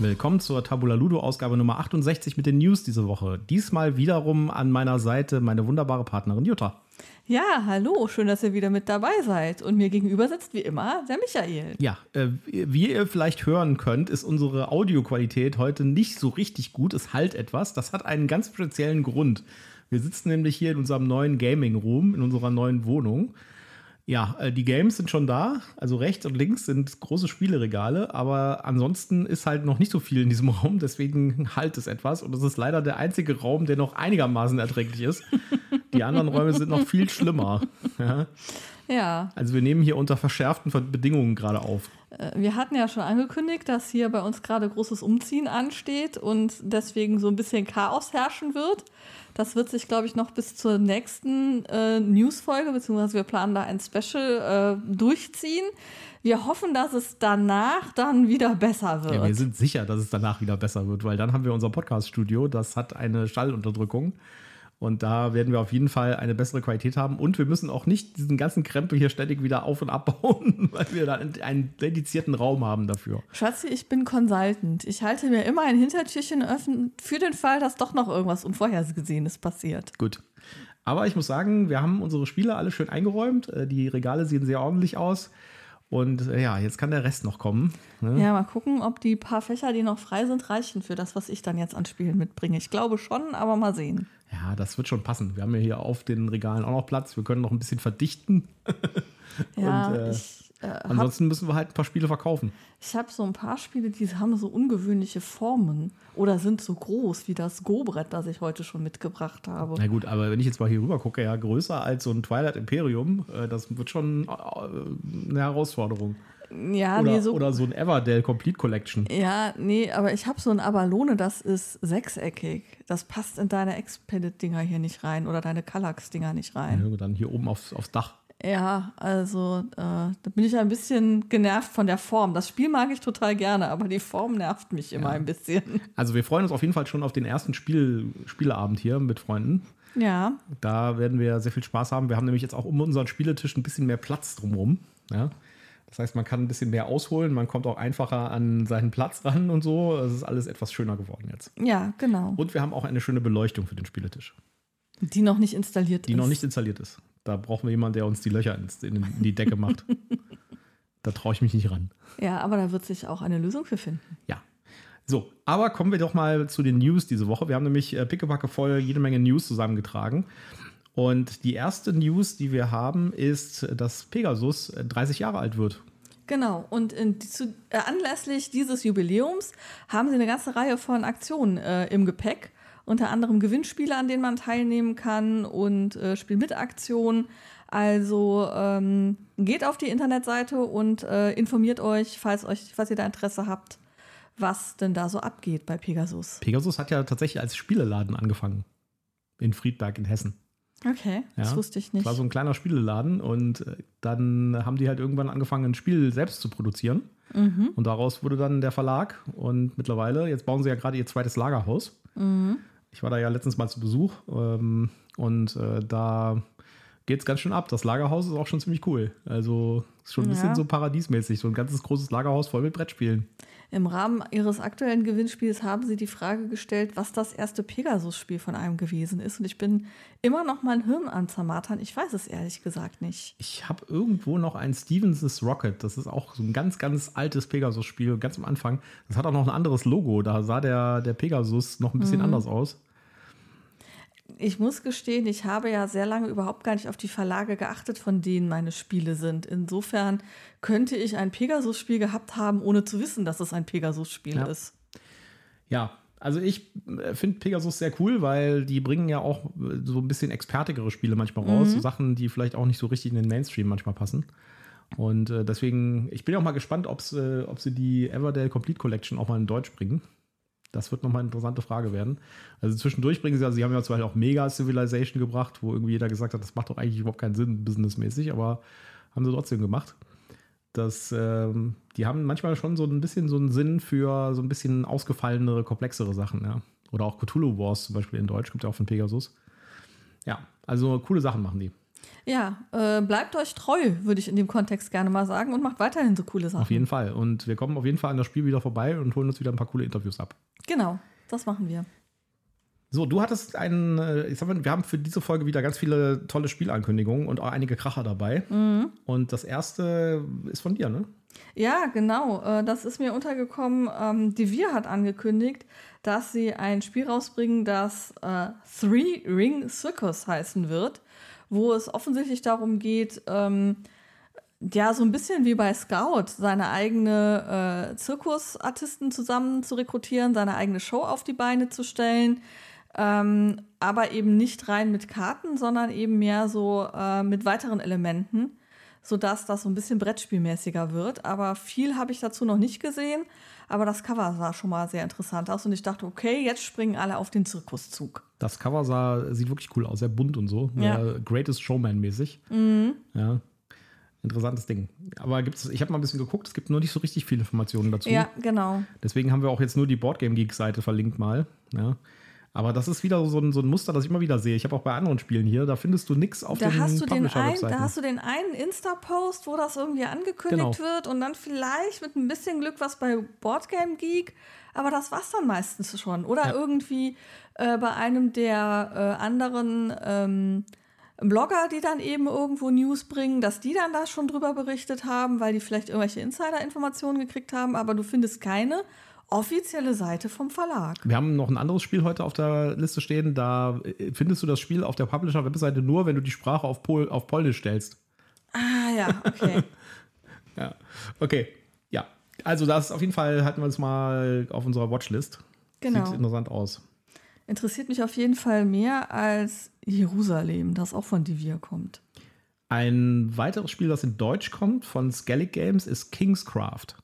Willkommen zur Tabula Ludo Ausgabe Nummer 68 mit den News diese Woche. Diesmal wiederum an meiner Seite meine wunderbare Partnerin Jutta. Ja, hallo, schön, dass ihr wieder mit dabei seid. Und mir gegenüber sitzt wie immer der Michael. Ja, äh, wie ihr vielleicht hören könnt, ist unsere Audioqualität heute nicht so richtig gut. Es halt etwas. Das hat einen ganz speziellen Grund. Wir sitzen nämlich hier in unserem neuen Gaming Room, in unserer neuen Wohnung. Ja, äh, die Games sind schon da. Also rechts und links sind große Spieleregale, aber ansonsten ist halt noch nicht so viel in diesem Raum. Deswegen halt es etwas. Und es ist leider der einzige Raum, der noch einigermaßen erträglich ist. Die anderen Räume sind noch viel schlimmer. Ja. Ja. Also wir nehmen hier unter verschärften Bedingungen gerade auf. Äh, wir hatten ja schon angekündigt, dass hier bei uns gerade großes Umziehen ansteht und deswegen so ein bisschen Chaos herrschen wird. Das wird sich, glaube ich, noch bis zur nächsten äh, News-Folge, beziehungsweise wir planen da ein Special äh, durchziehen. Wir hoffen, dass es danach dann wieder besser wird. Ja, wir sind sicher, dass es danach wieder besser wird, weil dann haben wir unser Podcast-Studio, das hat eine Schallunterdrückung. Und da werden wir auf jeden Fall eine bessere Qualität haben. Und wir müssen auch nicht diesen ganzen Krempel hier ständig wieder auf- und abbauen, weil wir dann einen dedizierten Raum haben dafür. Schatzi, ich bin Consultant. Ich halte mir immer ein Hintertürchen offen für den Fall, dass doch noch irgendwas Unvorhergesehenes passiert. Gut. Aber ich muss sagen, wir haben unsere Spiele alle schön eingeräumt. Äh, die Regale sehen sehr ordentlich aus. Und äh, ja, jetzt kann der Rest noch kommen. Ne? Ja, mal gucken, ob die paar Fächer, die noch frei sind, reichen für das, was ich dann jetzt an Spielen mitbringe. Ich glaube schon, aber mal sehen. Ja, das wird schon passen. Wir haben ja hier auf den Regalen auch noch Platz. Wir können noch ein bisschen verdichten. ja, Und, äh, ich, äh, ansonsten müssen wir halt ein paar Spiele verkaufen. Ich habe so ein paar Spiele, die haben so ungewöhnliche Formen oder sind so groß wie das Go-Brett, das ich heute schon mitgebracht habe. Na gut, aber wenn ich jetzt mal hier rüber gucke, ja, größer als so ein Twilight Imperium, äh, das wird schon äh, eine Herausforderung. Ja, oder, nee, so, oder so ein Everdell Complete Collection. Ja, nee, aber ich habe so ein Abalone, das ist sechseckig. Das passt in deine Expedit-Dinger hier nicht rein oder deine Kallax-Dinger nicht rein. Ja, dann hier oben aufs, aufs Dach. Ja, also äh, da bin ich ein bisschen genervt von der Form. Das Spiel mag ich total gerne, aber die Form nervt mich immer ja. ein bisschen. Also wir freuen uns auf jeden Fall schon auf den ersten Spiel, Spieleabend hier mit Freunden. Ja. Da werden wir sehr viel Spaß haben. Wir haben nämlich jetzt auch um unseren Spieletisch ein bisschen mehr Platz drumherum. Ja. Das heißt, man kann ein bisschen mehr ausholen, man kommt auch einfacher an seinen Platz ran und so. Es ist alles etwas schöner geworden jetzt. Ja, genau. Und wir haben auch eine schöne Beleuchtung für den Spieletisch. Die noch nicht installiert die ist. Die noch nicht installiert ist. Da brauchen wir jemanden, der uns die Löcher in, die Decke macht. da traue ich mich nicht ran. Ja, aber da wird sich auch eine Lösung für finden. Ja. So, aber kommen wir doch mal zu den News diese Woche. Wir haben nämlich äh, pickepacke voll jede Menge News zusammengetragen. Und die erste News, die wir haben, ist, dass Pegasus 30 Jahre alt wird. Genau, und in, zu, äh, anlässlich dieses Jubiläums haben sie eine ganze Reihe von Aktionen äh, im Gepäck. Unter anderem Gewinnspiele, an denen man teilnehmen kann und äh, Spiel mit Aktionen. Also ähm, geht auf die Internetseite und äh, informiert euch, falls, euch, falls ihr da Interesse habt, was denn da so abgeht bei Pegasus. Pegasus hat ja tatsächlich als Spieleladen angefangen. In Friedberg in Hessen. Okay, ja, das wusste ich nicht. Das war so ein kleiner Spieleladen und äh, dann haben die halt irgendwann angefangen, ein Spiel selbst zu produzieren. Mhm. Und daraus wurde dann der Verlag. Und mittlerweile, jetzt bauen sie ja gerade ihr zweites Lagerhaus. Mhm. Ich war da ja letztens mal zu Besuch ähm, und äh, da geht es ganz schön ab. Das Lagerhaus ist auch schon ziemlich cool. Also ist schon ein bisschen so paradiesmäßig. So ein ganzes großes Lagerhaus voll mit Brettspielen. Im Rahmen ihres aktuellen Gewinnspiels haben sie die Frage gestellt, was das erste Pegasus-Spiel von einem gewesen ist. Und ich bin immer noch mein Hirn an zermatern. Ich weiß es ehrlich gesagt nicht. Ich habe irgendwo noch ein Stevens's Rocket. Das ist auch so ein ganz, ganz altes Pegasus-Spiel, ganz am Anfang. Das hat auch noch ein anderes Logo. Da sah der, der Pegasus noch ein bisschen mhm. anders aus ich muss gestehen, ich habe ja sehr lange überhaupt gar nicht auf die Verlage geachtet, von denen meine Spiele sind. Insofern könnte ich ein Pegasus-Spiel gehabt haben, ohne zu wissen, dass es ein Pegasus-Spiel ja. ist. Ja, also ich äh, finde Pegasus sehr cool, weil die bringen ja auch äh, so ein bisschen expertigere Spiele manchmal raus. Mhm. So Sachen, die vielleicht auch nicht so richtig in den Mainstream manchmal passen. Und äh, deswegen, ich bin auch mal gespannt, ob's, äh, ob sie die Everdale Complete Collection auch mal in Deutsch bringen. Das wird nochmal eine interessante Frage werden. Also zwischendurch bringen sie, also sie haben ja zum Beispiel auch Mega Civilization gebracht, wo irgendwie jeder gesagt hat, das macht doch eigentlich überhaupt keinen Sinn, businessmäßig, aber haben sie trotzdem gemacht. Das, ähm, die haben manchmal schon so ein bisschen so einen Sinn für so ein bisschen ausgefallenere, komplexere Sachen, ja. Oder auch Cthulhu Wars zum Beispiel in Deutsch, kommt ja auch von Pegasus. Ja, also coole Sachen machen die. Ja, äh, bleibt euch treu, würde ich in dem Kontext gerne mal sagen, und macht weiterhin so coole Sachen. Auf jeden Fall. Und wir kommen auf jeden Fall an das Spiel wieder vorbei und holen uns wieder ein paar coole Interviews ab. Genau, das machen wir. So, du hattest einen, äh, ich sag mal, wir haben für diese Folge wieder ganz viele tolle Spielankündigungen und auch einige Kracher dabei. Mhm. Und das erste ist von dir, ne? Ja, genau. Äh, das ist mir untergekommen. Ähm, Devir hat angekündigt, dass sie ein Spiel rausbringen, das äh, Three Ring Circus heißen wird, wo es offensichtlich darum geht, ähm, ja, so ein bisschen wie bei Scout, seine eigene äh, Zirkusartisten zusammen zu rekrutieren, seine eigene Show auf die Beine zu stellen. Ähm, aber eben nicht rein mit Karten, sondern eben mehr so äh, mit weiteren Elementen, sodass das so ein bisschen Brettspielmäßiger wird. Aber viel habe ich dazu noch nicht gesehen. Aber das Cover sah schon mal sehr interessant aus und ich dachte, okay, jetzt springen alle auf den Zirkuszug. Das Cover sah, sieht wirklich cool aus, sehr bunt und so. Ja. Sehr Greatest Showman-mäßig. Mhm. Ja. Interessantes Ding. Aber gibt's, ich habe mal ein bisschen geguckt, es gibt nur nicht so richtig viele Informationen dazu. Ja, genau. Deswegen haben wir auch jetzt nur die Boardgame Geek-Seite verlinkt mal. Ja. Aber das ist wieder so ein, so ein Muster, das ich immer wieder sehe. Ich habe auch bei anderen Spielen hier, da findest du nichts auf Da den hast, du den ein, da hast du den einen Insta-Post, wo das irgendwie angekündigt Genau. wird und dann vielleicht mit ein bisschen Glück was bei Boardgame Geek, aber das war's dann meistens schon. Oder Ja. irgendwie äh, bei einem der äh, anderen ähm, Blogger, die dann eben irgendwo News bringen, dass die dann da schon drüber berichtet haben, weil die vielleicht irgendwelche Insider-Informationen gekriegt haben, aber du findest keine offizielle Seite vom Verlag. Wir haben noch ein anderes Spiel heute auf der Liste stehen. Da äh, findest du das Spiel auf der Publisher-Webseite nur, wenn du die Sprache auf, Pol auf Polnisch stellst. Ah ja, okay. Ja. Okay. Ja. Also, das auf jeden Fall hatten wir uns mal auf unserer Watchlist. Genau. Sieht interessant aus. Interessiert mich auf jeden Fall mehr als Jerusalem, das auch von Divir kommt. Ein weiteres Spiel, das in Deutsch kommt von Skellig Games, ist Kingscraft.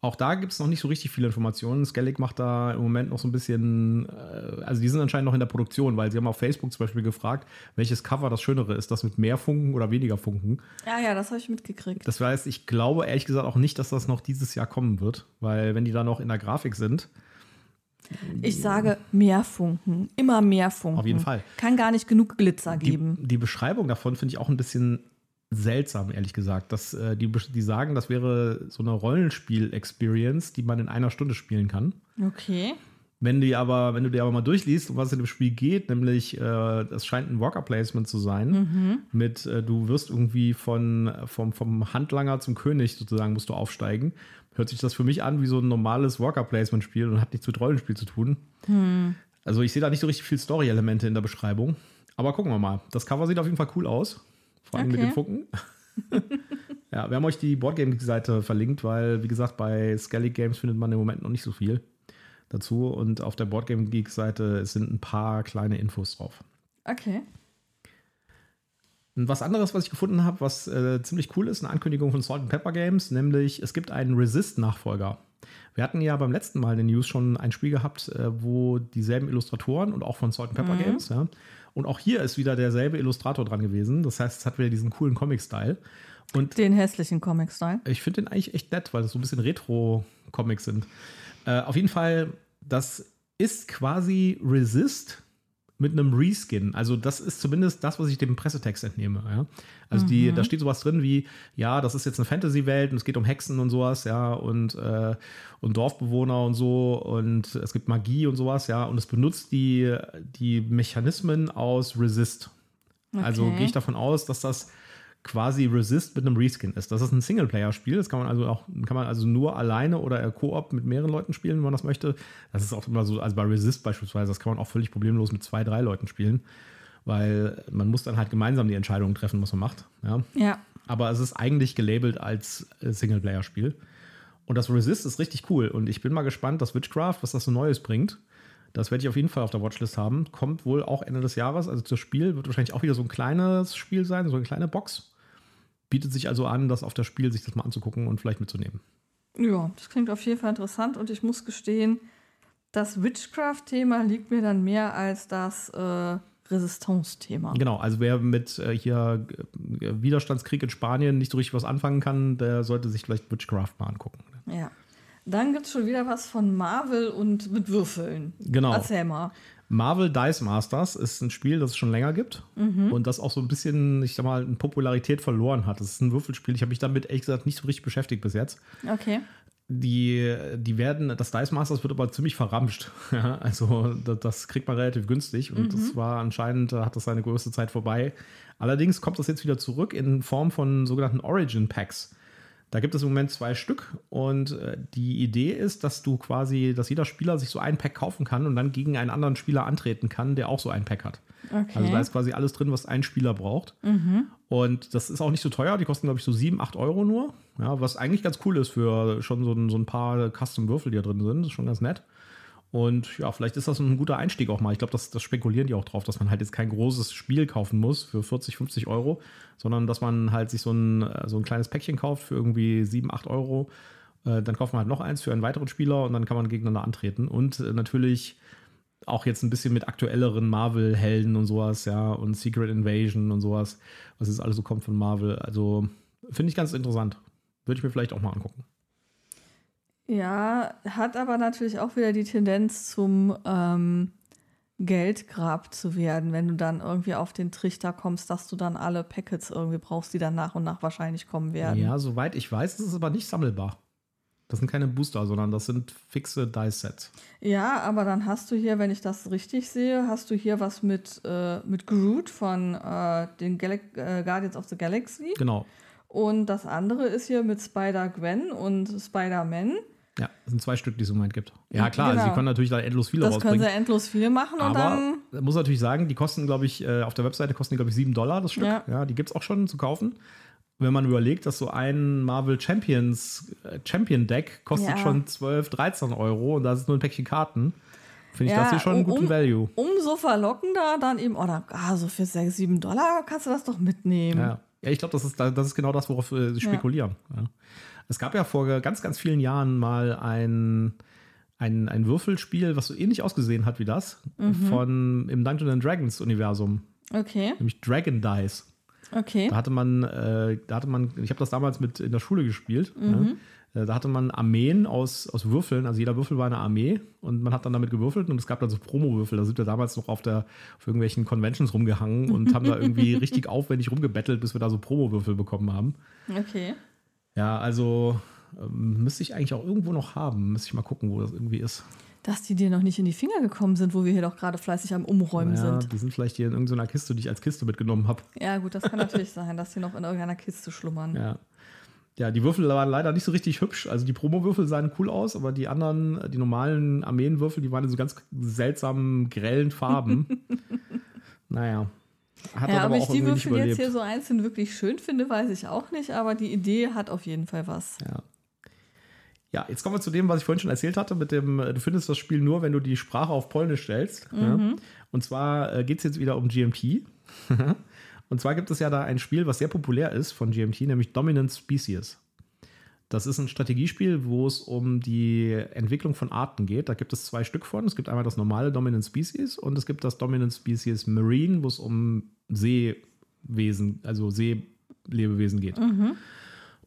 Auch da gibt es noch nicht so richtig viele Informationen. Skellig macht da im Moment noch so ein bisschen, äh, also die sind anscheinend noch in der Produktion, weil sie haben auf Facebook zum Beispiel gefragt, welches Cover das Schönere ist, das mit mehr Funken oder weniger Funken. Ja, ja, das habe ich mitgekriegt. Das heißt, ich glaube ehrlich gesagt auch nicht, dass das noch dieses Jahr kommen wird, weil wenn die da noch in der Grafik sind, Ich sage mehr Funken, immer mehr Funken. Auf jeden Fall. Kann gar nicht genug Glitzer die, geben. die Beschreibung davon finde ich auch ein bisschen seltsam, ehrlich gesagt. Dass, äh, die, die sagen, das wäre so eine Rollenspiel-Experience, die man in einer Stunde spielen kann. Okay. Wenn du aber, wenn du dir aber mal durchliest, um was in dem Spiel geht, nämlich äh, das scheint ein Worker Placement zu sein, mit äh, du wirst irgendwie von vom, vom Handlanger zum König sozusagen musst du aufsteigen, hört sich das für mich an wie so ein normales Worker Placement Spiel und hat nichts mit Rollenspiel zu tun. Also ich sehe da nicht so richtig viel Story-Elemente in der Beschreibung, aber gucken wir mal. Das Cover sieht auf jeden Fall cool aus, vor allem mit Okay. den Funken. ja, wir haben euch die Boardgame-Seite verlinkt, weil wie gesagt bei Skellig Games findet man im Moment noch nicht so viel dazu. Und auf der Boardgame Geek Seite sind ein paar kleine Infos drauf. Okay. Und was anderes, was ich gefunden habe, was äh, ziemlich cool ist, eine Ankündigung von Salt and Pepper Games, nämlich es gibt einen Resist-Nachfolger. Wir hatten ja beim letzten Mal in den News schon ein Spiel gehabt, äh, wo dieselben Illustratoren und auch von Salt and Pepper Games, ja. Und auch hier ist wieder derselbe Illustrator dran gewesen. Das heißt, es hat wieder diesen coolen Comic-Style. Und Den hässlichen Comic-Style. ich finde den eigentlich echt nett, weil das so ein bisschen Retro-Comics sind. Äh, auf jeden Fall, das ist quasi Resist mit einem Reskin. Also das ist zumindest das, was ich dem Pressetext entnehme. Ja? Also die, da steht sowas drin wie, ja, das ist jetzt eine Fantasy-Welt und es geht um Hexen und sowas, ja, und, äh, und Dorfbewohner und so und es gibt Magie und sowas, ja, und es benutzt die, die Mechanismen aus Resist. Also Okay. gehe ich davon aus, dass das quasi Resist mit einem Reskin ist. Das ist ein Singleplayer-Spiel. Das kann man also auch, kann man also nur alleine oder Koop mit mehreren Leuten spielen, wenn man das möchte. Das ist auch immer so, also bei Resist beispielsweise, das kann man auch völlig problemlos mit zwei, drei Leuten spielen, weil man muss dann halt gemeinsam die Entscheidungen treffen, was man macht. Ja. Ja. Aber es ist eigentlich gelabelt als äh, Singleplayer-Spiel. Und das Resist ist richtig cool. Und ich bin mal gespannt, das Witchcraft, was das so Neues bringt. Das werde ich auf jeden Fall auf der Watchlist haben. Kommt wohl auch Ende des Jahres. Also das Spiel wird wahrscheinlich auch wieder so ein kleines Spiel sein, so eine kleine Box. Bietet sich also an, das auf das Spiel sich das mal anzugucken und vielleicht mitzunehmen. Ja, das klingt auf jeden Fall interessant und ich muss gestehen, das Witchcraft-Thema liegt mir dann mehr als das äh, Resistance-Thema. Genau, also wer mit äh, hier äh, Widerstandskrieg in Spanien nicht so richtig was anfangen kann, der sollte sich vielleicht Witchcraft mal angucken. Ja. Dann gibt es schon wieder was von Marvel und mit Würfeln. Genau. Erzähl mal. Marvel Dice Masters ist ein Spiel, das es schon länger gibt Mhm. und das auch so ein bisschen, ich sag mal, in Popularität verloren hat. Das ist ein Würfelspiel. Ich habe mich damit ehrlich gesagt nicht so richtig beschäftigt bis jetzt. Okay. Die, die werden, das Dice Masters wird aber ziemlich verramscht. Ja, also das, das kriegt man relativ günstig und das war anscheinend, äh, hat das seine größte Zeit vorbei. Allerdings kommt das jetzt wieder zurück in Form von sogenannten Origin Packs. Da gibt es im Moment zwei Stück und äh, die Idee ist, dass du quasi, dass jeder Spieler sich so ein Pack kaufen kann und dann gegen einen anderen Spieler antreten kann, der auch so ein Pack hat. Okay. Also da ist quasi alles drin, was ein Spieler braucht. Und das ist auch nicht so teuer. Die kosten, glaube ich, so 7, 8 Euro nur. Ja, was eigentlich ganz cool ist für schon so ein, so ein paar Custom-Würfel, die da drin sind. Das ist schon ganz nett. Und ja, vielleicht ist das ein guter Einstieg auch mal. Ich glaube, das, das spekulieren die auch drauf, dass man halt jetzt kein großes Spiel kaufen muss für 40, 50 Euro, sondern dass man halt sich so ein, äh, so ein kleines Päckchen kauft für irgendwie 7, 8 Euro. Äh, Dann kauft man halt noch eins für einen weiteren Spieler und dann kann man gegeneinander antreten. Und äh, natürlich auch jetzt ein bisschen mit aktuelleren Marvel-Helden und sowas, ja, und Secret Invasion und sowas, was jetzt alles so kommt von Marvel. Also finde ich ganz interessant. Würde ich mir vielleicht auch mal angucken. Ja, hat aber natürlich auch wieder die Tendenz zum ähm, Geldgrab zu werden, wenn du dann irgendwie auf den Trichter kommst, dass du dann alle Packets irgendwie brauchst, die dann nach und nach wahrscheinlich kommen werden. Ja, soweit ich weiß, ist es aber nicht sammelbar. Das sind keine Booster, sondern das sind fixe Dice-Sets. Ja, aber dann hast du hier, wenn ich das richtig sehe, hast du hier was mit, äh, mit Groot von äh, den Gal äh, Guardians of the Galaxy. Genau. Und das andere ist hier mit Spider-Gwen und Spider-Man. Ja, das sind zwei Stück, die es im Moment gibt. Ja, klar, Genau. also sie können natürlich da endlos viele Das können rausbringen. sie endlos viel machen und Aber dann. muss natürlich sagen, die kosten, glaube ich, äh, auf der Webseite kosten die, glaube ich, 7 Dollar das Stück. Ja. Ja, die gibt es auch schon zu kaufen. Wenn man überlegt, dass so ein Marvel Champions äh, Champion Deck kostet Ja. schon 12, 13 Euro und da ist nur ein Päckchen Karten, finde ich Ja, das hier schon einen um- guten um- Value. Umso verlockender dann eben, oder ah, so für 6, 7 Dollar kannst du das doch mitnehmen. Ja, ja ich glaube, das ist, das ist genau das, worauf äh, sie spekulieren. Ja. Es gab ja vor ganz, ganz vielen Jahren mal ein, ein, ein Würfelspiel, was so ähnlich ausgesehen hat wie das, Mhm. von im Dungeons and Dragons Universum, Okay, nämlich Dragon Dice. okay. Da hatte man, äh, da hatte man, ich habe das damals mit in der Schule gespielt. Mhm. Ja. Äh, Da hatte man Armeen aus, aus Würfeln, also jeder Würfel war eine Armee und man hat dann damit gewürfelt und es gab dann so Promo-Würfel. Da sind wir damals noch auf, der, auf irgendwelchen Conventions rumgehangen und haben da irgendwie richtig aufwendig rumgebettelt, bis wir da so Promo-Würfel bekommen haben. Okay. Ja, also ähm, müsste ich eigentlich auch irgendwo noch haben. Müsste ich mal gucken, wo das irgendwie ist. Dass die dir noch nicht in die Finger gekommen sind, wo wir hier doch gerade fleißig am Umräumen ja, sind. die sind vielleicht hier in irgendeiner Kiste, die ich als Kiste mitgenommen habe. Ja, gut, das kann natürlich sein, dass die noch in irgendeiner Kiste schlummern. Ja. Ja, die Würfel waren leider nicht so richtig hübsch. Also die Promo-Würfel sahen cool aus, aber die anderen, die normalen Armeenwürfel, die waren in so ganz seltsamen, grellen Farben. naja. Hat Ja, ob ich die Würfel jetzt hier so einzeln wirklich schön finde, weiß ich auch nicht, aber die Idee hat auf jeden Fall was. Ja. Ja, jetzt kommen wir zu dem, was ich vorhin schon erzählt hatte, mit dem, äh, du findest das Spiel nur, wenn du die Sprache auf Polnisch stellst. Ja. Und zwar äh, geht es jetzt wieder um GMT. Und zwar gibt es ja da ein Spiel, was sehr populär ist von GMT, nämlich Dominant Species. Das ist ein Strategiespiel, wo es um die Entwicklung von Arten geht. Da gibt es zwei Stück von. Es gibt einmal das normale Dominant Species und es gibt das Dominant Species Marine, wo es um Seewesen, also Seelebewesen geht.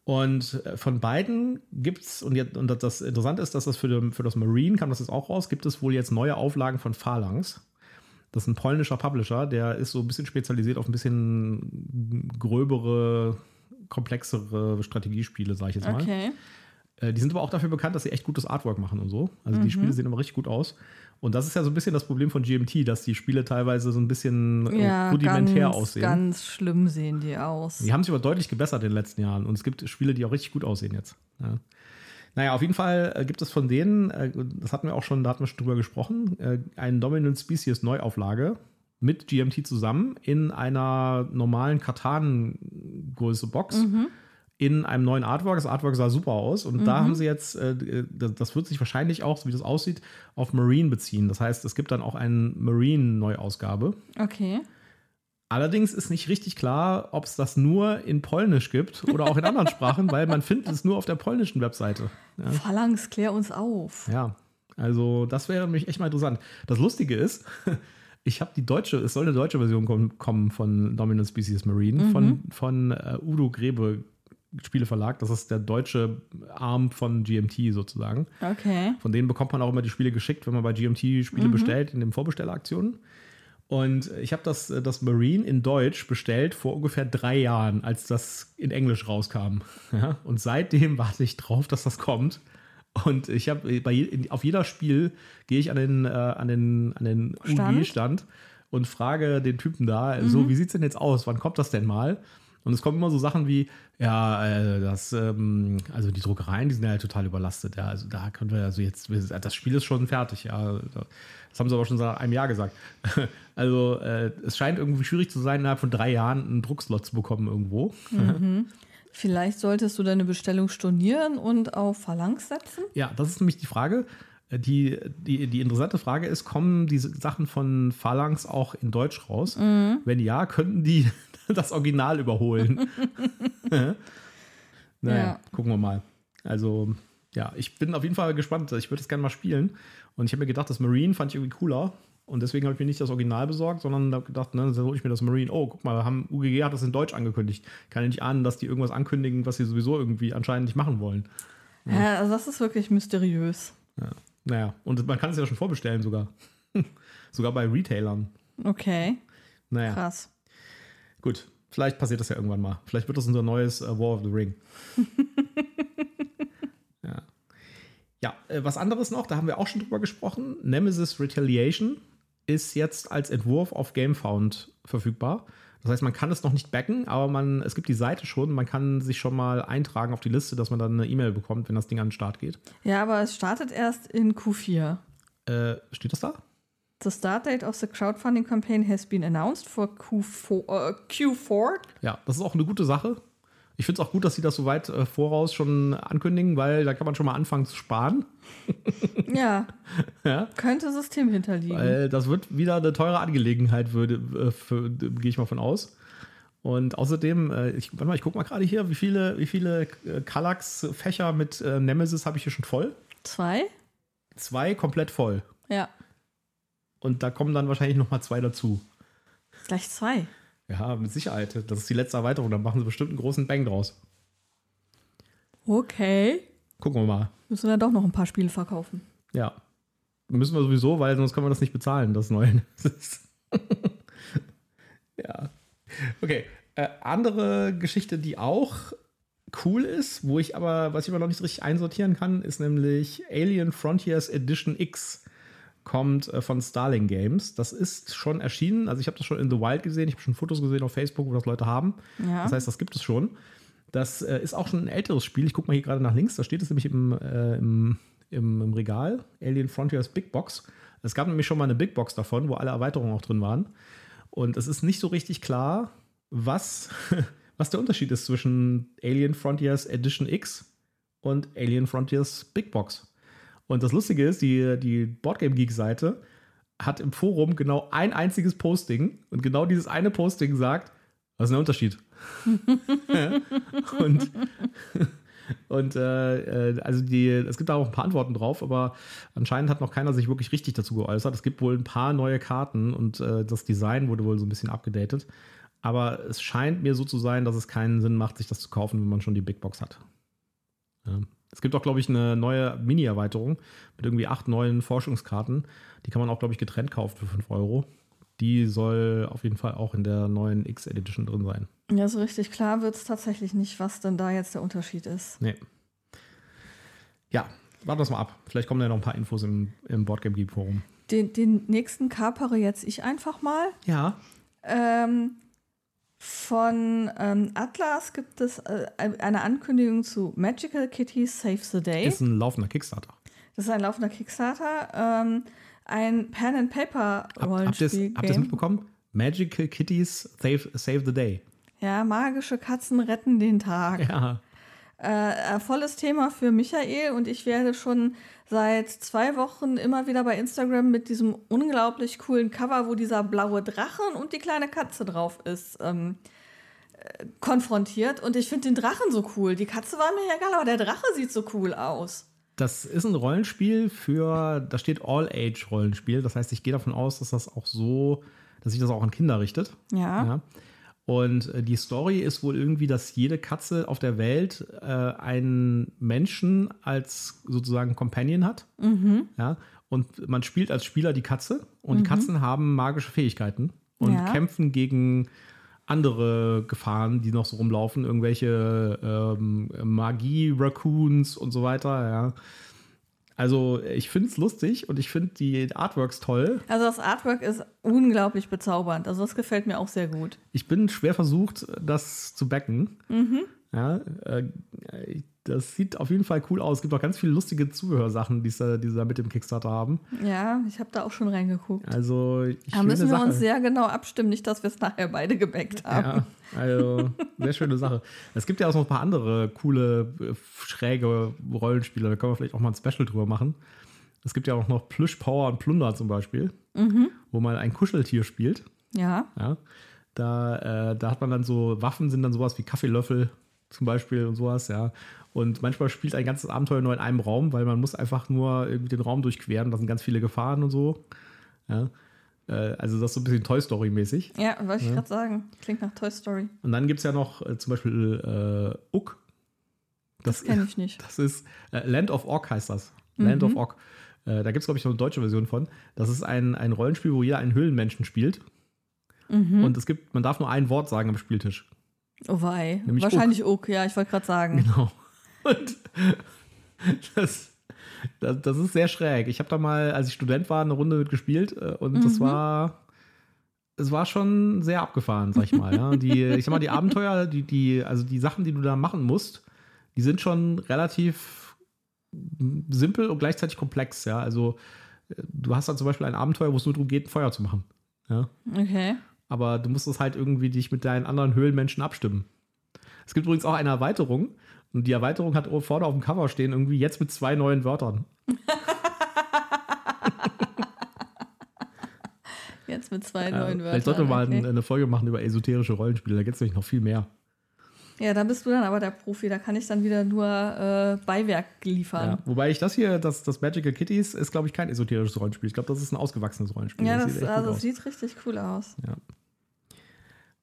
Und äh, von beiden gibt es, und, und das Interessante ist, dass das für, den, für das Marine kam das jetzt auch raus, gibt es wohl jetzt neue Auflagen von Phalanx. Das ist ein polnischer Publisher, der ist so ein bisschen spezialisiert auf ein bisschen gröbere, komplexere Strategiespiele, sage ich jetzt mal. Okay. Äh, Die sind aber auch dafür bekannt, dass sie echt gutes Artwork machen und so. Also Mhm. die Spiele sehen immer richtig gut aus. Und das ist ja so ein bisschen das Problem von GMT, dass die Spiele teilweise so ein bisschen äh, Ja, rudimentär ganz, aussehen. ganz schlimm sehen die aus. Die haben sich aber deutlich gebessert in den letzten Jahren und es gibt Spiele, die auch richtig gut aussehen jetzt. Ja. Naja, auf jeden Fall äh, gibt es von denen, das hatten wir auch schon, da hatten wir schon drüber gesprochen, eine Dominant Species Neuauflage mit GMT zusammen in einer normalen Katan-Größe Box. In einem neuen Artwork. Das Artwork sah super aus. Und da haben sie jetzt, äh, das das wird sich wahrscheinlich auch, so wie das aussieht, auf Marine beziehen. Das heißt, es gibt dann auch eine Marine-Neuausgabe. Okay. Allerdings ist nicht richtig klar, ob es das nur in Polnisch gibt oder auch in anderen Sprachen, weil man findet es nur auf der polnischen Webseite. Ja, Phalanx, klär uns auf. ja. also das wäre nämlich echt mal interessant. Das Lustige ist, ich habe die deutsche, es soll eine deutsche Version kommen, kommen von Dominant Species Marine von, von äh, Udo Grebe Spieleverlag. Das ist der deutsche Arm von GMT sozusagen. Okay. Von denen bekommt man auch immer die Spiele geschickt, wenn man bei GMT Spiele bestellt, in den Vorbestelleraktionen. Und ich habe das, das Marine in Deutsch bestellt vor ungefähr drei Jahren, als das in Englisch rauskam. Ja? Und seitdem warte ich drauf, dass das kommt. Und ich habe bei je, auf jeder Spiel gehe ich an den, äh, an den, an den Stand? UG-Stand und frage den Typen da, so, wie sieht's denn jetzt aus? Wann kommt das denn mal? Und es kommen immer so Sachen wie, ja, äh, das, ähm, also die Druckereien, die sind ja total überlastet. Ja, also da können wir also jetzt, das Spiel ist schon fertig. Ja, das haben sie aber schon seit einem Jahr gesagt. Also äh, es scheint irgendwie schwierig zu sein, innerhalb von drei Jahren einen Druckslot zu bekommen irgendwo. Vielleicht solltest du deine Bestellung stornieren und auf Phalanx setzen? Ja, das ist nämlich die Frage. Äh, Die, die, die interessante Frage ist, kommen diese Sachen von Phalanx auch in Deutsch raus? Wenn ja, könnten die das Original überholen? naja, Ja. gucken wir mal. Also, ja, ich bin auf jeden Fall gespannt. Ich würde es gerne mal spielen. Und ich habe mir gedacht, das Marine fand ich irgendwie cooler. Und deswegen habe ich mir nicht das Original besorgt, sondern habe gedacht, ne, dann hole ich mir das Marine. Oh, guck mal, haben, UGG hat das in Deutsch angekündigt. Kann ich nicht ahnen, dass die irgendwas ankündigen, was sie sowieso irgendwie anscheinend nicht machen wollen. Ja, also das ist wirklich mysteriös. Ja. Naja, und man kann es ja schon vorbestellen sogar. sogar bei Retailern. Okay, Naja, krass. gut. Vielleicht passiert das ja irgendwann mal. Vielleicht wird das unser neues äh, War of the Ring. ja. Ja, äh, was anderes noch, da haben wir auch schon drüber gesprochen. Nemesis Retaliation ist jetzt als Entwurf auf GameFound verfügbar. Das heißt, man kann es noch nicht backen, aber man, es gibt die Seite schon. Man kann sich schon mal eintragen auf die Liste, dass man dann eine E-Mail bekommt, wenn das Ding an den Start geht. Ja, aber es startet erst in Q4. Äh, steht das da? The start date of the crowdfunding campaign has been announced for Q4. äh, Q4. Ja, das ist auch eine gute Sache. Ich finde es auch gut, dass sie das so weit äh, voraus schon ankündigen, weil da kann man schon mal anfangen zu sparen. Ja, Ja. könnte System hinterliegen. Weil das wird wieder eine teure Angelegenheit, würde, äh, gehe ich mal von aus. Und außerdem, äh, ich, warte mal, ich gucke mal gerade hier, wie viele, wie viele äh, Kallax-Fächer mit äh, Nemesis habe ich hier schon voll? Zwei? Zwei komplett voll. Ja, Und da kommen dann wahrscheinlich noch mal zwei dazu. gleich zwei. Ja, mit Sicherheit. Das ist die letzte Erweiterung. Da machen sie bestimmt einen großen Bang draus. Okay. Gucken wir mal. Müssen wir doch noch ein paar Spiele verkaufen. Ja. Müssen wir sowieso, weil sonst können wir das nicht bezahlen, das neue. Ja. Okay. Äh, andere Geschichte, die auch cool ist, wo ich aber, was ich aber noch nicht richtig einsortieren kann, ist nämlich Alien Frontiers Edition X. Kommt äh, von Starling Games. Das ist schon erschienen. Also ich habe das schon in The Wild gesehen. Ich habe schon Fotos gesehen auf Facebook, wo das Leute haben. Ja. Das heißt, das gibt es schon. Das äh, ist auch schon ein älteres Spiel. Ich gucke mal hier gerade nach links. Da steht es nämlich im, äh, im, im, im Regal. Alien Frontiers Big Box. Es gab nämlich schon mal eine Big Box davon, wo alle Erweiterungen auch drin waren. Und es ist nicht so richtig klar, was, was der Unterschied ist zwischen Alien Frontiers Edition X und Alien Frontiers Big Box. Und das Lustige ist, die, die Boardgame Geek-Seite hat im Forum genau ein einziges Posting und genau dieses eine Posting sagt, was ist der Unterschied? und und äh, äh, also die, es gibt da auch ein paar Antworten drauf, aber anscheinend hat noch keiner sich wirklich richtig dazu geäußert. Es gibt wohl ein paar neue Karten und äh, das Design wurde wohl so ein bisschen abgedatet. Aber es scheint mir so zu sein, dass es keinen Sinn macht, sich das zu kaufen, wenn man schon die Big Box hat. Ja. Es gibt auch, glaube ich, eine neue Mini-Erweiterung mit irgendwie acht neuen Forschungskarten. Die kann man auch, glaube ich, getrennt kaufen für 5 Euro. Die soll auf jeden Fall auch in der neuen X-Edition drin sein. Ja, so richtig klar wird es tatsächlich nicht, was denn da jetzt der Unterschied ist. Nee. Ja, warten wir es mal ab. Vielleicht kommen da noch ein paar Infos im, im Boardgame Geek Forum. Den, den nächsten kapere jetzt ich einfach mal. Ja. Ähm, von ähm, Atlas gibt es äh, eine Ankündigung zu Magical Kitty Save the Day. Ist ein laufender Kickstarter. Das ist ein laufender Kickstarter. Ähm, ein Pen and Paper Hab, habt ihr Rollenspiel. es mitbekommen? Magical Kitties Save, save the Day. Ja, magische Katzen retten den Tag. Ja. Äh, äh, volles Thema für Michael und ich werde schon seit zwei Wochen immer wieder bei Instagram mit diesem unglaublich coolen Cover, wo dieser blaue Drachen und die kleine Katze drauf ist, ähm, äh, konfrontiert. Und ich finde den Drachen so cool. Die Katze war mir egal, aber der Drache sieht so cool aus. Das ist ein Rollenspiel für, da steht All-Age-Rollenspiel. Das heißt, ich gehe davon aus, dass das auch so, dass sich das auch an Kinder richtet. Ja. Ja. Und äh, die Story ist wohl irgendwie, dass jede Katze auf der Welt äh, einen Menschen als sozusagen Companion hat. Ja, und man spielt als Spieler die Katze und die Katzen haben magische Fähigkeiten und Ja. kämpfen gegen andere Gefahren, die noch so rumlaufen, irgendwelche ähm, Magie-Raccoons und so weiter, ja. Also ich finde es lustig und ich finde die Artworks toll. Also das Artwork ist unglaublich bezaubernd. Also das gefällt mir auch sehr gut. Ich bin schwer versucht, das zu backen. Ja, äh, das sieht auf jeden Fall cool aus. Es gibt auch ganz viele lustige Zubehörsachen, die sie, die sie da mit dem Kickstarter haben. Ja, ich habe da auch schon reingeguckt. Also Da müssen wir Sache. uns sehr genau abstimmen, nicht, dass wir es nachher beide gebackt haben. Ja, also sehr schöne Sache. Es gibt ja auch noch ein paar andere coole, äh, schräge Rollenspiele. Da können wir vielleicht auch mal ein Special drüber machen. Es gibt ja auch noch Plüsch, Power und Plunder zum Beispiel, wo man ein Kuscheltier spielt. Ja. Ja, da, äh, da hat man dann so Waffen, sind dann sowas wie Kaffeelöffel zum Beispiel und sowas, ja. Und manchmal spielt ein ganzes Abenteuer nur in einem Raum, weil man muss einfach nur irgendwie den Raum durchqueren. Da sind ganz viele Gefahren und so. Ja. Äh, also das ist so ein bisschen Toy Story-mäßig. Ja, wollte ich gerade sagen. Klingt nach Toy Story. Und dann gibt es ja noch äh, zum Beispiel äh, Uck. Das kenne ich nicht. Das ist äh, Land of Orc heißt das. Land of Orc. Äh, da gibt es, glaube ich, noch eine deutsche Version von. Das ist ein, ein Rollenspiel, wo jeder einen Höhlenmenschen spielt. Und es gibt, man darf nur ein Wort sagen am Spieltisch. Oh wei. Nämlich Wahrscheinlich Uck, ja, ich wollte gerade sagen. Genau. Und das, das, das ist sehr schräg. Ich habe da mal, als ich Student war, eine Runde mit gespielt äh, und das war. Es war schon sehr abgefahren, sag ich mal. Ja. Die, ich sag mal, die Abenteuer, die, die, also die Sachen, die du da machen musst, die sind schon relativ simpel und gleichzeitig komplex. Ja. Also äh, du hast dann zum Beispiel ein Abenteuer, wo es nur darum geht, ein Feuer zu machen. Ja. Okay. Aber du musst es halt irgendwie dich mit deinen anderen Höhlenmenschen abstimmen. Es gibt übrigens auch eine Erweiterung. Und die Erweiterung hat vorne auf dem Cover stehen, irgendwie jetzt mit zwei neuen Wörtern. Jetzt mit zwei Ja, neuen Wörtern. Vielleicht sollten wir mal okay. eine, Folge machen über esoterische Rollenspiele. Da gibt es nämlich noch viel mehr. Ja, da bist du dann aber der Profi. Da kann ich dann wieder nur äh, Beiwerk liefern. Ja, wobei ich das hier, das, das Magical Kitties, ist, glaube ich, kein esoterisches Rollenspiel. Ich glaube, das ist ein ausgewachsenes Rollenspiel. Ja, das, sieht echt gut also, das sieht richtig cool aus.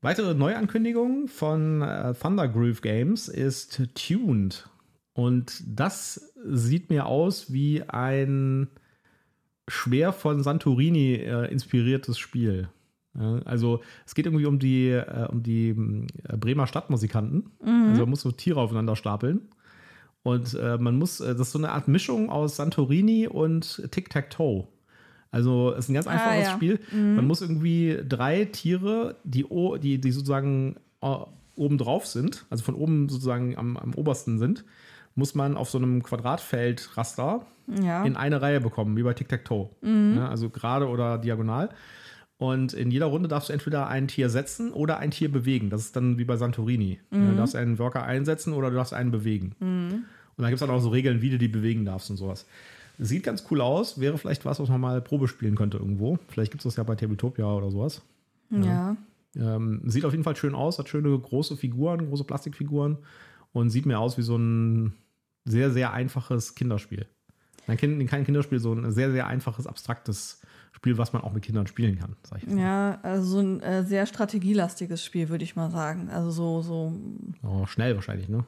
Weitere Neuankündigung von äh, Thundergroove Games ist Tuned. Und das sieht mir aus wie ein schwer von Santorini äh, inspiriertes Spiel. Ja, also es geht irgendwie um die, äh, um die äh, Bremer Stadtmusikanten. Also man muss so Tiere aufeinander stapeln. Und äh, man muss, äh, das ist so eine Art Mischung aus Santorini und Tic-Tac-Toe. Also es ist ein ganz einfaches ja. Spiel. Man muss irgendwie drei Tiere, die, die, die sozusagen äh, oben drauf sind, also von oben sozusagen am, am obersten sind, muss man auf so einem Quadratfeldraster Ja. in eine Reihe bekommen, wie bei Tic-Tac-Toe. Ja, also gerade oder diagonal. Und in jeder Runde darfst du entweder ein Tier setzen oder ein Tier bewegen. Das ist dann wie bei Santorini. Ja, Du darfst einen Worker einsetzen oder du darfst einen bewegen. Und dann gibt es dann auch so Regeln, wie du die bewegen darfst und sowas. Sieht ganz cool aus. Wäre vielleicht was, was man mal Probe spielen könnte irgendwo. Vielleicht gibt es das ja bei Tabletopia oder sowas. ja. Ähm, sieht auf jeden Fall schön aus, hat schöne große Figuren, große Plastikfiguren und sieht mir aus wie so ein sehr, sehr einfaches Kinderspiel. Nein, kein kein Kinderspiel, so ein sehr, sehr einfaches, abstraktes Spiel, was man auch mit Kindern spielen kann, sag ich jetzt mal. Ja, also so ein äh, sehr strategielastiges Spiel, würde ich mal sagen. Also so, so, Oh, schnell wahrscheinlich, ne?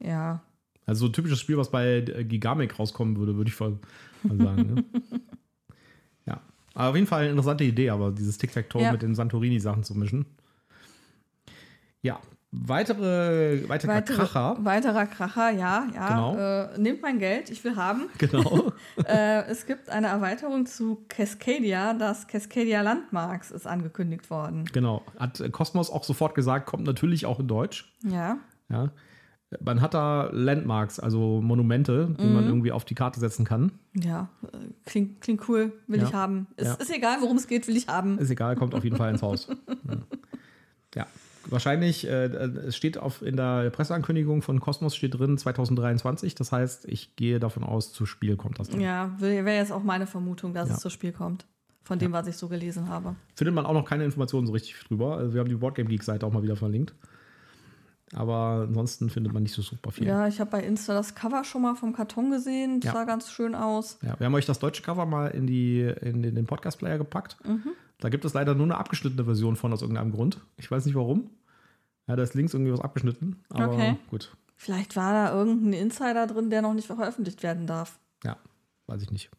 ja. Also so ein typisches Spiel, was bei äh, Gigamic rauskommen würde, würde ich mal sagen. ne? ja. Aber auf jeden Fall eine interessante Idee, aber dieses Tic-Tac-Toe Ja. mit den Santorini-Sachen zu mischen. Ja. Weitere, weitere Weitere, Kracher. Weiterer Kracher, ja, ja. Genau. Äh, nehmt mein Geld, ich will haben. Genau. äh, es gibt eine Erweiterung zu Cascadia. Das Cascadia Landmarks ist angekündigt worden. Genau. Hat äh, Cosmos auch sofort gesagt, kommt natürlich auch in Deutsch. Ja. Ja. Man hat da Landmarks, also Monumente, die Mhm. man irgendwie auf die Karte setzen kann. Ja, äh, klingt, klingt cool, will Ja. ich haben. Ist, Ja. ist egal, worum es geht, will ich haben. Ist egal, kommt auf jeden Fall ins Haus. Ja. ja. Wahrscheinlich, äh, es steht auf, in der Presseankündigung von Cosmos steht drin 2023. Das heißt, ich gehe davon aus, zu Spiel kommt das dann. Ja, wäre jetzt auch meine Vermutung, dass Ja. es zu Spiel kommt. Von dem, was ich so gelesen habe. Findet man auch noch keine Informationen so richtig drüber. Also wir haben die Boardgame Geek-Seite auch mal wieder verlinkt. Aber ansonsten findet man nicht so super viel. Ja, ich habe bei Insta das Cover schon mal vom Karton gesehen. Das Ja. sah ganz schön aus. Ja, wir haben euch das deutsche Cover mal in, die, in den, den Podcast-Player gepackt. Mhm. Da gibt es leider nur eine abgeschnittene Version von aus irgendeinem Grund. Ich weiß nicht warum. Ja, da ist links irgendwie was abgeschnitten. Aber Okay. gut. Vielleicht war da irgendein Insider drin, der noch nicht veröffentlicht werden darf. Ja, weiß ich nicht.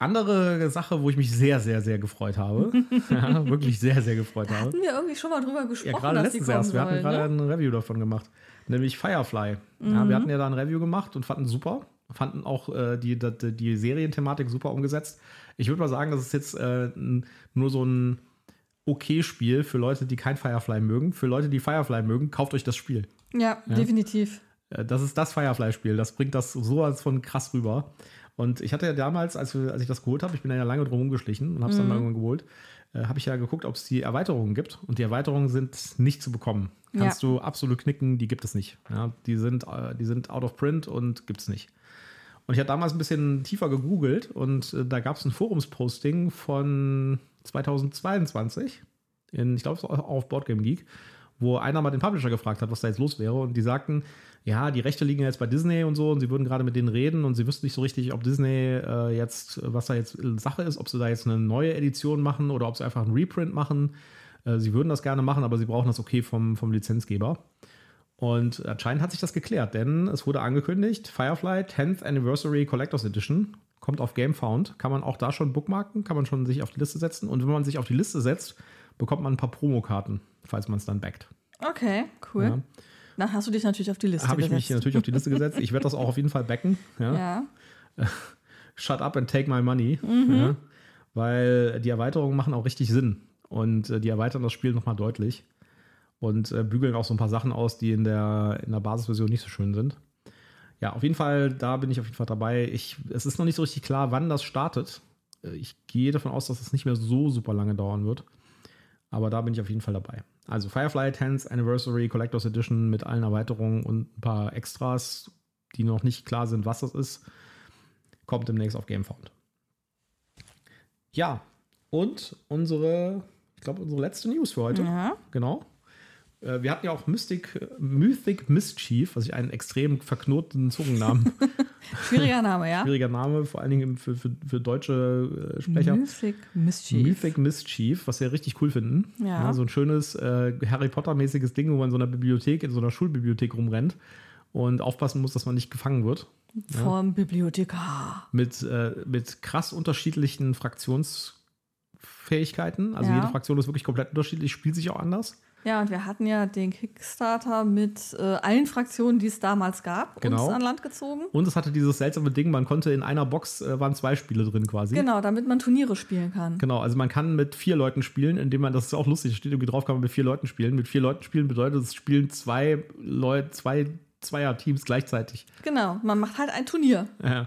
Andere Sache, wo ich mich sehr, sehr, sehr gefreut habe. ja, wirklich sehr, sehr gefreut habe. Hatten wir irgendwie schon mal drüber Ja, gesprochen, gerade dass die letztens erst. Wir hatten sollen, gerade ne? ein Review davon gemacht. Nämlich Firefly. Ja, wir hatten ja da ein Review gemacht und fanden es super. Fanden auch äh, die, die, die Serienthematik super umgesetzt. Ich würde mal sagen, das ist jetzt äh, nur so ein Okay-Spiel für Leute, die kein Firefly mögen. Für Leute, die Firefly mögen, kauft euch das Spiel. Ja, definitiv. Äh, Das ist das Firefly-Spiel. Das bringt das so als von krass rüber. Und ich hatte ja damals, als, als ich das geholt habe, ich bin ja lange drum rumgeschlichen und habe es dann mal irgendwann geholt, äh, habe ich ja geguckt, ob es die Erweiterungen gibt. Und die Erweiterungen sind nicht zu bekommen. Kannst du absolut knicken, die gibt es nicht. Ja, die, sind, äh, die sind out of print und gibt es nicht. Und ich habe damals ein bisschen tiefer gegoogelt und äh, da gab es ein Forumsposting von 2022, in, ich glaube, auf Boardgame Geek, wo einer mal den Publisher gefragt hat, was da jetzt los wäre. Und die sagten, ja, die Rechte liegen jetzt bei Disney und so und sie würden gerade mit denen reden und sie wüssten nicht so richtig, ob Disney äh, jetzt, was da jetzt Sache ist, ob sie da jetzt eine neue Edition machen oder ob sie einfach einen Reprint machen. Äh, sie würden das gerne machen, aber sie brauchen das okay vom, vom Lizenzgeber. Und anscheinend hat sich das geklärt, denn es wurde angekündigt, Firefly 10th Anniversary Collectors Edition kommt auf GameFound. Kann man auch da schon bookmarken, kann man schon sich auf die Liste setzen. Und wenn man sich auf die Liste setzt, bekommt man ein paar Promokarten, falls man es dann backt. Okay, cool. Ja. Dann hast du dich natürlich auf die Liste Habe ich mich gesetzt. natürlich auf die Liste gesetzt. Ich werde das auch auf jeden Fall backen. Ja. Ja. Shut up and take my money. Mhm. Ja. Weil die Erweiterungen machen auch richtig Sinn. Und äh, die erweitern das Spiel nochmal deutlich. Und äh, bügeln auch so ein paar Sachen aus, die in der, in der Basisversion nicht so schön sind. Ja, auf jeden Fall, da bin ich auf jeden Fall dabei. Ich, es ist noch nicht so richtig klar, wann das startet. Äh, Ich gehe davon aus, dass es nicht mehr so super lange dauern wird. Aber da bin ich auf jeden Fall dabei. Also Firefly 10th Anniversary Collectors Edition mit allen Erweiterungen und ein paar Extras, die noch nicht klar sind, was das ist, kommt demnächst auf GameFound. Ja, und unsere, ich glaube, unsere letzte News für heute. Ja. Genau. Äh, Wir hatten ja auch Mystic, Mythic Mischief, was ich einen extrem verknoteten Zungennamen, Schwieriger Name, ja? schwieriger Name, vor allen Dingen für, für, für deutsche äh, Sprecher. Mythic Mischief. Mythic Mischief, was wir richtig cool finden. Ja. so ein schönes äh, Harry Potter-mäßiges Ding, wo man in so einer Bibliothek, in so einer Schulbibliothek rumrennt und aufpassen muss, dass man nicht gefangen wird. Vom Bibliothekar. Mit, äh, mit krass unterschiedlichen Fraktionsfähigkeiten. Also Ja. jede Fraktion ist wirklich komplett unterschiedlich, spielt sich auch anders. Ja, und wir hatten ja den Kickstarter mit äh, allen Fraktionen, die es damals gab, Genau. uns an Land gezogen. Und es hatte dieses seltsame Ding, man konnte in einer Box, äh, waren zwei Spiele drin quasi. Genau, damit man Turniere spielen kann. Genau, also man kann mit vier Leuten spielen, indem man, das ist auch lustig, steht irgendwie drauf, kann man mit vier Leuten spielen. Mit vier Leuten spielen bedeutet, es spielen zwei Leute, zwei Zweier-Teams gleichzeitig. Genau, man macht halt ein Turnier. Ja.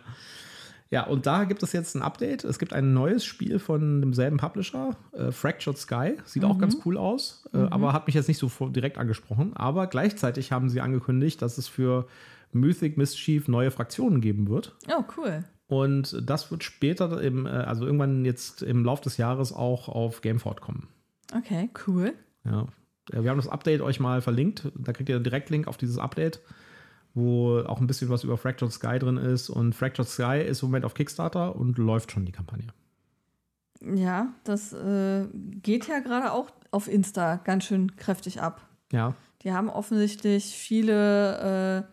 Ja, und da gibt es jetzt ein Update. Es gibt ein neues Spiel von demselben Publisher, äh, Fractured Sky. Sieht auch ganz cool aus, äh, aber hat mich jetzt nicht so direkt angesprochen. Aber gleichzeitig haben sie angekündigt, dass es für Mythic Mischief neue Fraktionen geben wird. Oh, cool. Und das wird später, im, äh, also irgendwann jetzt im Lauf des Jahres auch auf Gamefort kommen. Okay, cool. Ja. Äh, Wir haben das Update euch mal verlinkt. Da kriegt ihr einen Direktlink auf dieses Update, wo auch ein bisschen was über Fractured Sky drin ist. Und Fractured Sky ist im Moment auf Kickstarter und läuft schon die Kampagne. Ja, das äh, geht ja gerade auch auf Insta ganz schön kräftig ab. Ja, Die haben offensichtlich viele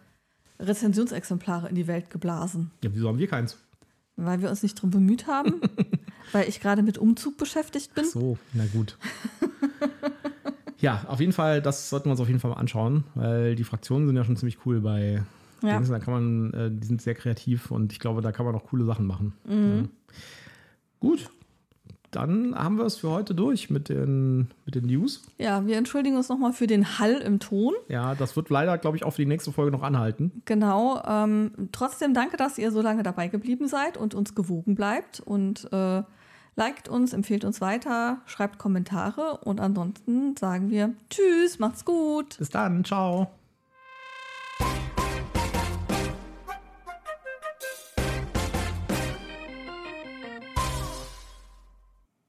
äh, Rezensionsexemplare in die Welt geblasen, ja wieso haben wir keins? weil wir uns nicht drum bemüht haben, weil ich gerade mit Umzug beschäftigt bin. So, na gut. ja, auf jeden Fall, das sollten wir uns auf jeden Fall mal anschauen, weil die Fraktionen sind ja schon ziemlich cool bei Ja. Dings. Da kann man, äh, die sind sehr kreativ und ich glaube, da kann man auch coole Sachen machen. Mhm. Ja. Gut, dann haben wir es für heute durch mit den, mit den News. Ja, wir entschuldigen uns nochmal für den Hall im Ton. Ja, das wird leider, glaube ich, auch für die nächste Folge noch anhalten. Genau. Ähm, trotzdem danke, dass ihr so lange dabei geblieben seid und uns gewogen bleibt. Und äh, Liked uns, empfehlt uns weiter, schreibt Kommentare und ansonsten sagen wir Tschüss, macht's gut. Bis dann, ciao.